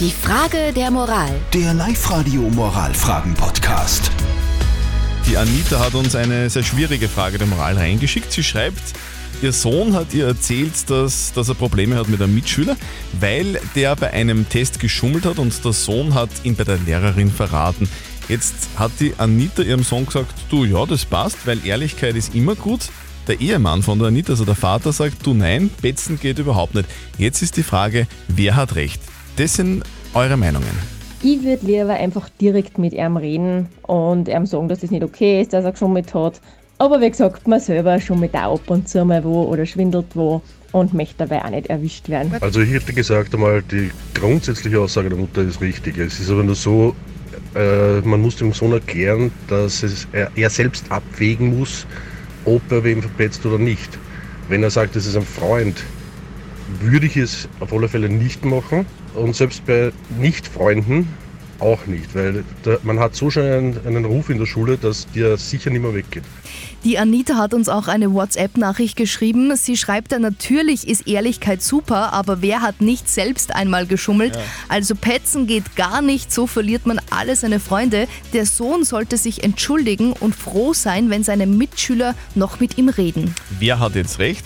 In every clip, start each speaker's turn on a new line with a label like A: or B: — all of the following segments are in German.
A: Die Frage der Moral.
B: Der Live-Radio Moralfragen-Podcast.
C: Die Anita hat uns eine sehr schwierige Frage der Moral reingeschickt. Sie schreibt, ihr Sohn hat ihr erzählt, dass, dass er Probleme hat mit einem Mitschüler, weil der bei einem Test geschummelt hat und der Sohn hat ihn bei der Lehrerin verraten. Jetzt hat die Anita ihrem Sohn gesagt, du ja, das passt, weil Ehrlichkeit ist immer gut. Der Ehemann von der Anita, also der Vater, sagt, du nein, Betzen geht überhaupt nicht. Jetzt ist die Frage, wer hat recht? Das sind eure Meinungen.
D: Ich würde lieber einfach direkt mit ihm reden und ihm sagen, dass das nicht okay ist, dass er geschummelt hat. Aber wie gesagt, man selber schummelt auch ab und zu mal wo oder schwindelt wo und möchte dabei auch nicht erwischt werden.
E: Also ich hätte gesagt einmal, die grundsätzliche Aussage der Mutter ist richtig. Es ist aber nur so, äh, man muss dem Sohn erklären, dass es, er, er selbst abwägen muss, ob er wem verpetzt oder nicht. Wenn er sagt, es ist ein Freund, würde ich es auf alle Fälle nicht machen. Und selbst bei Nicht-Freunden auch nicht, weil da, man hat so schon einen, einen Ruf in der Schule, dass dir sicher nicht mehr weggeht.
F: Die Anita hat uns auch eine WhatsApp-Nachricht geschrieben. Sie schreibt da, natürlich ist Ehrlichkeit super, aber wer hat nicht selbst einmal geschummelt? Also petzen geht gar nicht, so verliert man alle seine Freunde. Der Sohn sollte sich entschuldigen und froh sein, wenn seine Mitschüler noch mit ihm reden.
C: Wer hat jetzt recht?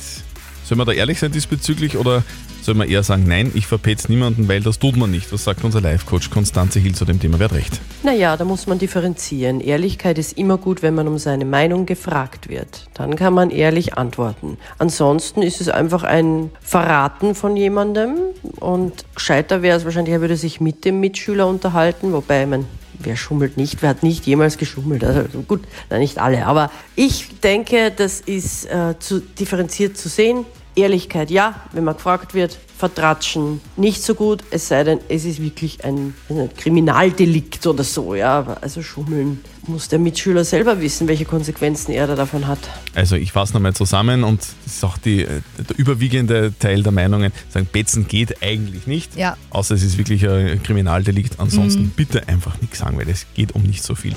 C: Soll man da ehrlich sein diesbezüglich oder soll man eher sagen, nein, ich verpetze niemanden, weil das tut man nicht? Was sagt unser Live-Coach Konstanze Hill zu dem Thema? Wer hat recht?
G: Naja, da muss man differenzieren. Ehrlichkeit ist immer gut, wenn man um seine Meinung gefragt wird. Dann kann man ehrlich antworten. Ansonsten ist es einfach ein Verraten von jemandem und gescheiter wäre es wahrscheinlich, er würde sich mit dem Mitschüler unterhalten, wobei man Wer schummelt nicht? Wer hat nicht jemals geschummelt? Also gut, nicht alle. Aber ich denke, das ist äh, zu differenziert zu sehen. Ehrlichkeit ja, wenn man gefragt wird, vertratschen nicht so gut, es sei denn, es ist wirklich ein, ein Kriminaldelikt oder so, ja. Also schummeln muss der Mitschüler selber wissen, welche Konsequenzen er da davon hat.
C: Also ich fasse nochmal zusammen und das ist auch die, äh, der überwiegende Teil der Meinungen, sagen, Betzen geht eigentlich nicht,
F: Ja.
C: außer es ist wirklich ein Kriminaldelikt. Ansonsten bitte einfach nichts sagen, weil es geht um nicht so viel.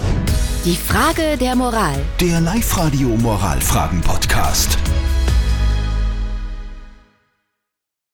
A: Die Frage der Moral.
B: Der Live-Radio Moralfragen-Podcast.